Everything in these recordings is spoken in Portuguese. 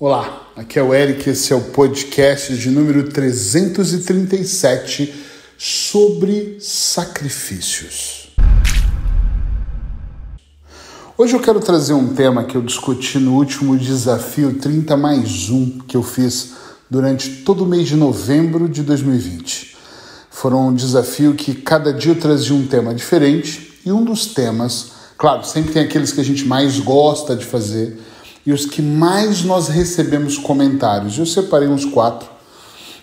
Olá, aqui é o Eric, esse é o podcast de número 337 sobre sacrifícios. Hoje eu quero trazer um tema que eu discuti no último desafio 30 mais 1 que eu fiz durante todo o mês de novembro de 2020. Foram um desafio que cada dia eu trazia um tema diferente e um dos temas, claro, sempre tem aqueles que a gente mais gosta de fazer e os que mais nós recebemos comentários. Eu separei uns quatro,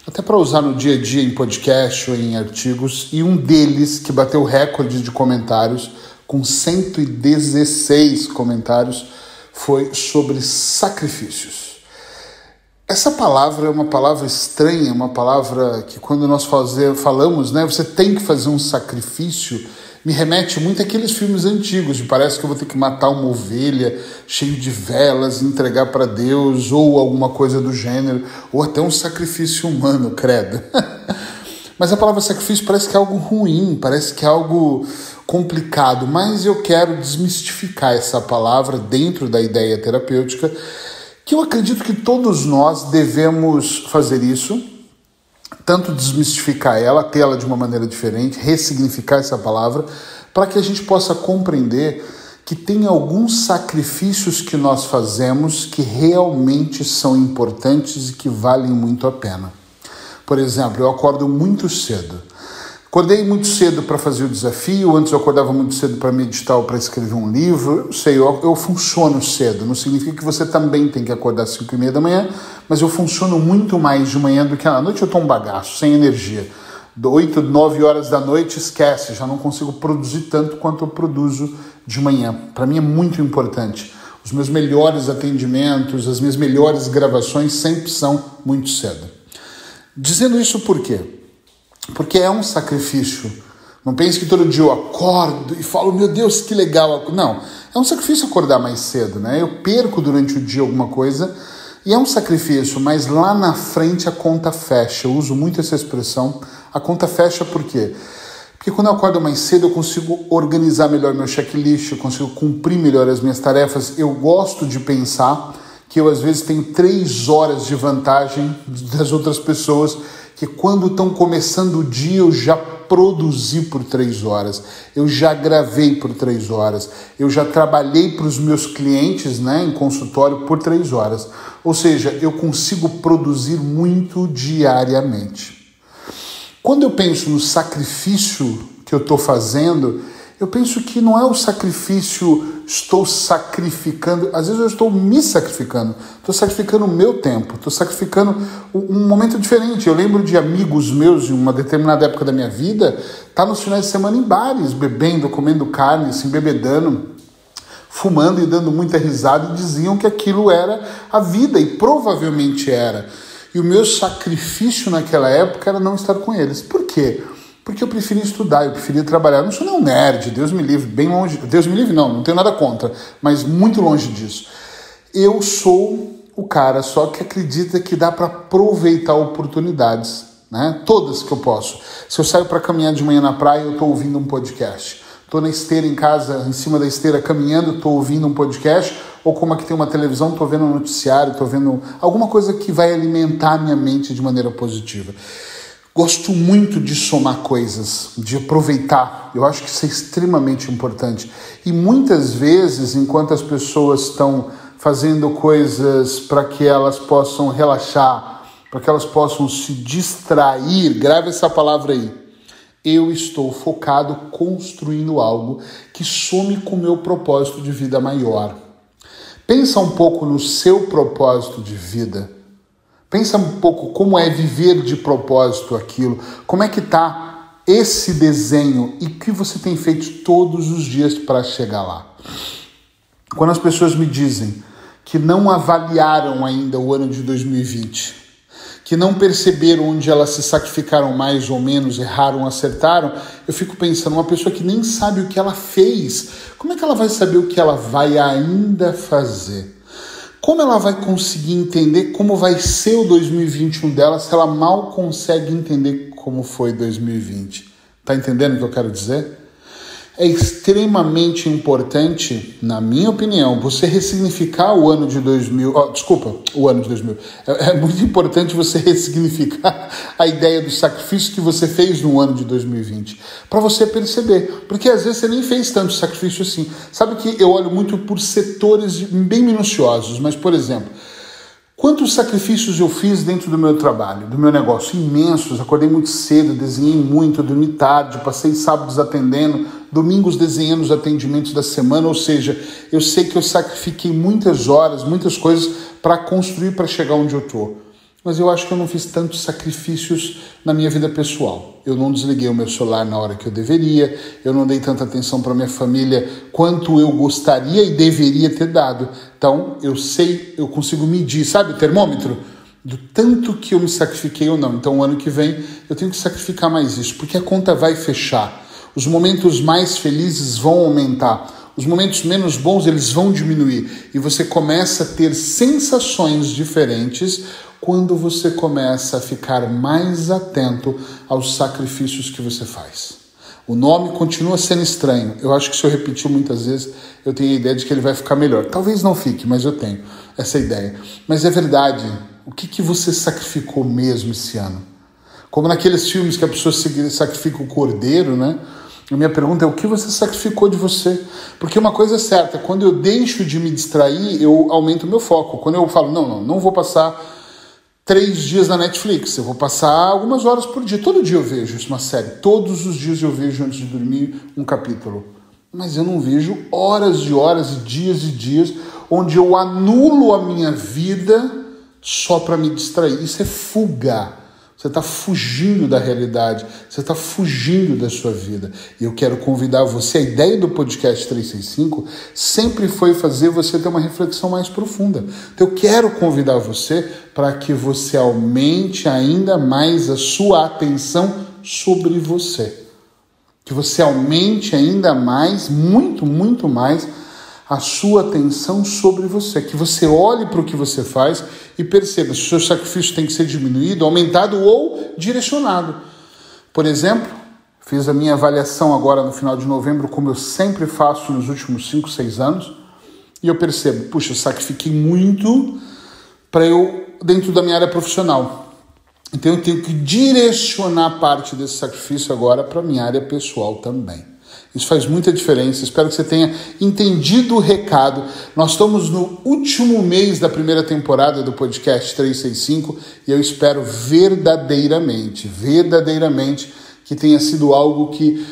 até para usar no dia a dia em podcast ou em artigos, e um deles que bateu recorde de comentários, com 116 comentários, foi sobre sacrifícios. Essa palavra é uma palavra estranha, uma palavra que quando nós fazer, falamos, né, você tem que fazer um sacrifício, me remete muito àqueles filmes antigos, de parece que eu vou ter que matar uma ovelha cheio de velas, entregar para Deus, ou alguma coisa do gênero, ou até um sacrifício humano, credo. mas a palavra sacrifício parece que é algo ruim, parece que é algo complicado, mas eu quero desmistificar essa palavra dentro da ideia terapêutica, que eu acredito que todos nós devemos fazer isso tanto desmistificar ela, tê-la de uma maneira diferente, ressignificar essa palavra, para que a gente possa compreender que tem alguns sacrifícios que nós fazemos que realmente são importantes e que valem muito a pena. Por exemplo, eu acordo muito cedo. Acordei muito cedo para fazer o desafio, antes eu acordava muito cedo para meditar ou para escrever um livro. Eu sei, eu, eu, funciono cedo, não significa que você também tem que acordar às 5 e meia da manhã, mas eu funciono muito mais de manhã do que à noite. Eu estou um bagaço, sem energia. 8, 9 horas da noite, esquece, já não consigo produzir tanto quanto eu produzo de manhã. Para mim é muito importante. Os meus melhores atendimentos, as minhas melhores gravações sempre são muito cedo. Dizendo isso por quê? Porque é um sacrifício. Não pense que todo dia eu acordo e falo, meu Deus, que legal. Não, é um sacrifício acordar mais cedo, né? Eu perco durante o dia alguma coisa e é um sacrifício, mas lá na frente a conta fecha. Eu uso muito essa expressão. A conta fecha por quê? Porque quando eu acordo mais cedo eu consigo organizar melhor meu checklist, eu consigo cumprir melhor as minhas tarefas. Eu gosto de pensar que eu às vezes tenho três horas de vantagem das outras pessoas que quando estão começando o dia eu já produzi por três horas, eu já gravei por três horas, eu já trabalhei para os meus clientes né, em consultório por três horas. Ou seja, eu consigo produzir muito diariamente. Quando eu penso no sacrifício que eu estou fazendo, eu penso que não é o sacrifício, estou sacrificando, às vezes eu estou me sacrificando, estou sacrificando o meu tempo, estou sacrificando um momento diferente. Eu lembro de amigos meus em uma determinada época da minha vida, tá nos finais de semana em bares, bebendo, comendo carne, se embebedando, fumando e dando muita risada e diziam que aquilo era a vida e provavelmente era. E o meu sacrifício naquela época era não estar com eles. Por quê? Eu preferia estudar, eu preferia trabalhar. Eu não sou nem um nerd, Deus me livre, bem longe. Deus me livre, não, não tenho nada contra, mas muito longe disso. Eu sou o cara só que acredita que dá para aproveitar oportunidades, né? Todas que eu posso. Se eu saio para caminhar de manhã na praia, eu estou ouvindo um podcast. Estou na esteira em casa, em cima da esteira, caminhando, estou ouvindo um podcast. Ou como aqui tem uma televisão, estou vendo um noticiário, estou vendo alguma coisa que vai alimentar a minha mente de maneira positiva. Gosto muito de somar coisas, de aproveitar. Eu acho que isso é extremamente importante. E muitas vezes, enquanto as pessoas estão fazendo coisas para que elas possam relaxar, para que elas possam se distrair, grave essa palavra aí. Eu estou focado construindo algo que some com o meu propósito de vida maior. Pensa um pouco no seu propósito de vida. Pensa um pouco como é viver de propósito aquilo, como é que está esse desenho e o que você tem feito todos os dias para chegar lá. Quando as pessoas me dizem que não avaliaram ainda o ano de 2020, que não perceberam onde elas se sacrificaram mais ou menos, erraram, acertaram, eu fico pensando, uma pessoa que nem sabe o que ela fez, como é que ela vai saber o que ela vai ainda fazer? Como ela vai conseguir entender como vai ser o 2021 dela se ela mal consegue entender como foi 2020? Tá entendendo o que eu quero dizer? É extremamente importante, na minha opinião, você ressignificar o ano de 2000. Oh, desculpa, o ano de 2000. É, é, muito importante você ressignificar a ideia do sacrifício que você fez no ano de 2020, para você perceber. Porque às vezes você nem fez tanto sacrifício assim. Sabe que eu olho muito por setores bem minuciosos, mas, por exemplo. Quantos sacrifícios eu fiz dentro do meu trabalho, do meu negócio? Imensos. Acordei muito cedo, desenhei muito, dormi tarde, passei sábados atendendo, domingos desenhando os atendimentos da semana. Ou seja, eu sei que eu sacrifiquei muitas horas, muitas coisas para construir, para chegar onde eu estou mas eu acho que eu não fiz tantos sacrifícios na minha vida pessoal. Eu não desliguei o meu celular na hora que eu deveria, eu não dei tanta atenção para minha família quanto eu gostaria e deveria ter dado. Então, eu sei, eu consigo medir, sabe, o termômetro? Do tanto que eu me sacrifiquei ou não. Então, o ano que vem, eu tenho que sacrificar mais isso, porque a conta vai fechar. Os momentos mais felizes vão aumentar. Os momentos menos bons eles vão diminuir e você começa a ter sensações diferentes quando você começa a ficar mais atento aos sacrifícios que você faz. O nome continua sendo estranho. Eu acho que se eu repetir muitas vezes, eu tenho a ideia de que ele vai ficar melhor. Talvez não fique, mas eu tenho essa ideia. Mas é verdade. O que, que você sacrificou mesmo esse ano? Como naqueles filmes que a pessoa sacrifica o cordeiro, né? A minha pergunta é o que você sacrificou de você? Porque uma coisa é certa, quando eu deixo de me distrair, eu aumento o meu foco. Quando eu falo, não, não, não vou passar três dias na Netflix. Eu vou passar algumas horas por dia. Todo dia eu vejo uma série. Todos os dias eu vejo antes de dormir um capítulo. Mas eu não vejo horas e horas e dias e dias onde eu anulo a minha vida só para me distrair. Isso é fuga. Você está fugindo da realidade, você está fugindo da sua vida. E eu quero convidar você. A ideia do podcast 365 sempre foi fazer você ter uma reflexão mais profunda. Então eu quero convidar você para que você aumente ainda mais a sua atenção sobre você. Que você aumente ainda mais, muito, muito mais, a sua atenção sobre você, que você olhe para o que você faz e perceba se o seu sacrifício tem que ser diminuído, aumentado ou direcionado. Por exemplo, fiz a minha avaliação agora no final de novembro, como eu sempre faço nos últimos 5, 6 anos, e eu percebo, puxa, sacrifiquei muito para eu dentro da minha área profissional. Então eu tenho que direcionar parte desse sacrifício agora para minha área pessoal também. Isso faz muita diferença. Espero que você tenha entendido o recado. Nós estamos no último mês da primeira temporada do podcast 365 e eu espero verdadeiramente, verdadeiramente que tenha sido algo que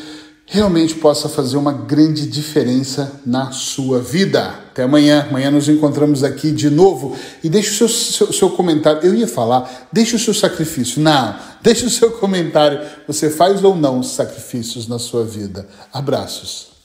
realmente possa fazer uma grande diferença na sua vida. Até amanhã. Amanhã nos encontramos aqui de novo. E deixe o seu, seu, seu, comentário. Eu ia falar, deixe o seu sacrifício. Não, deixe o seu comentário. Você faz ou não sacrifícios na sua vida? Abraços.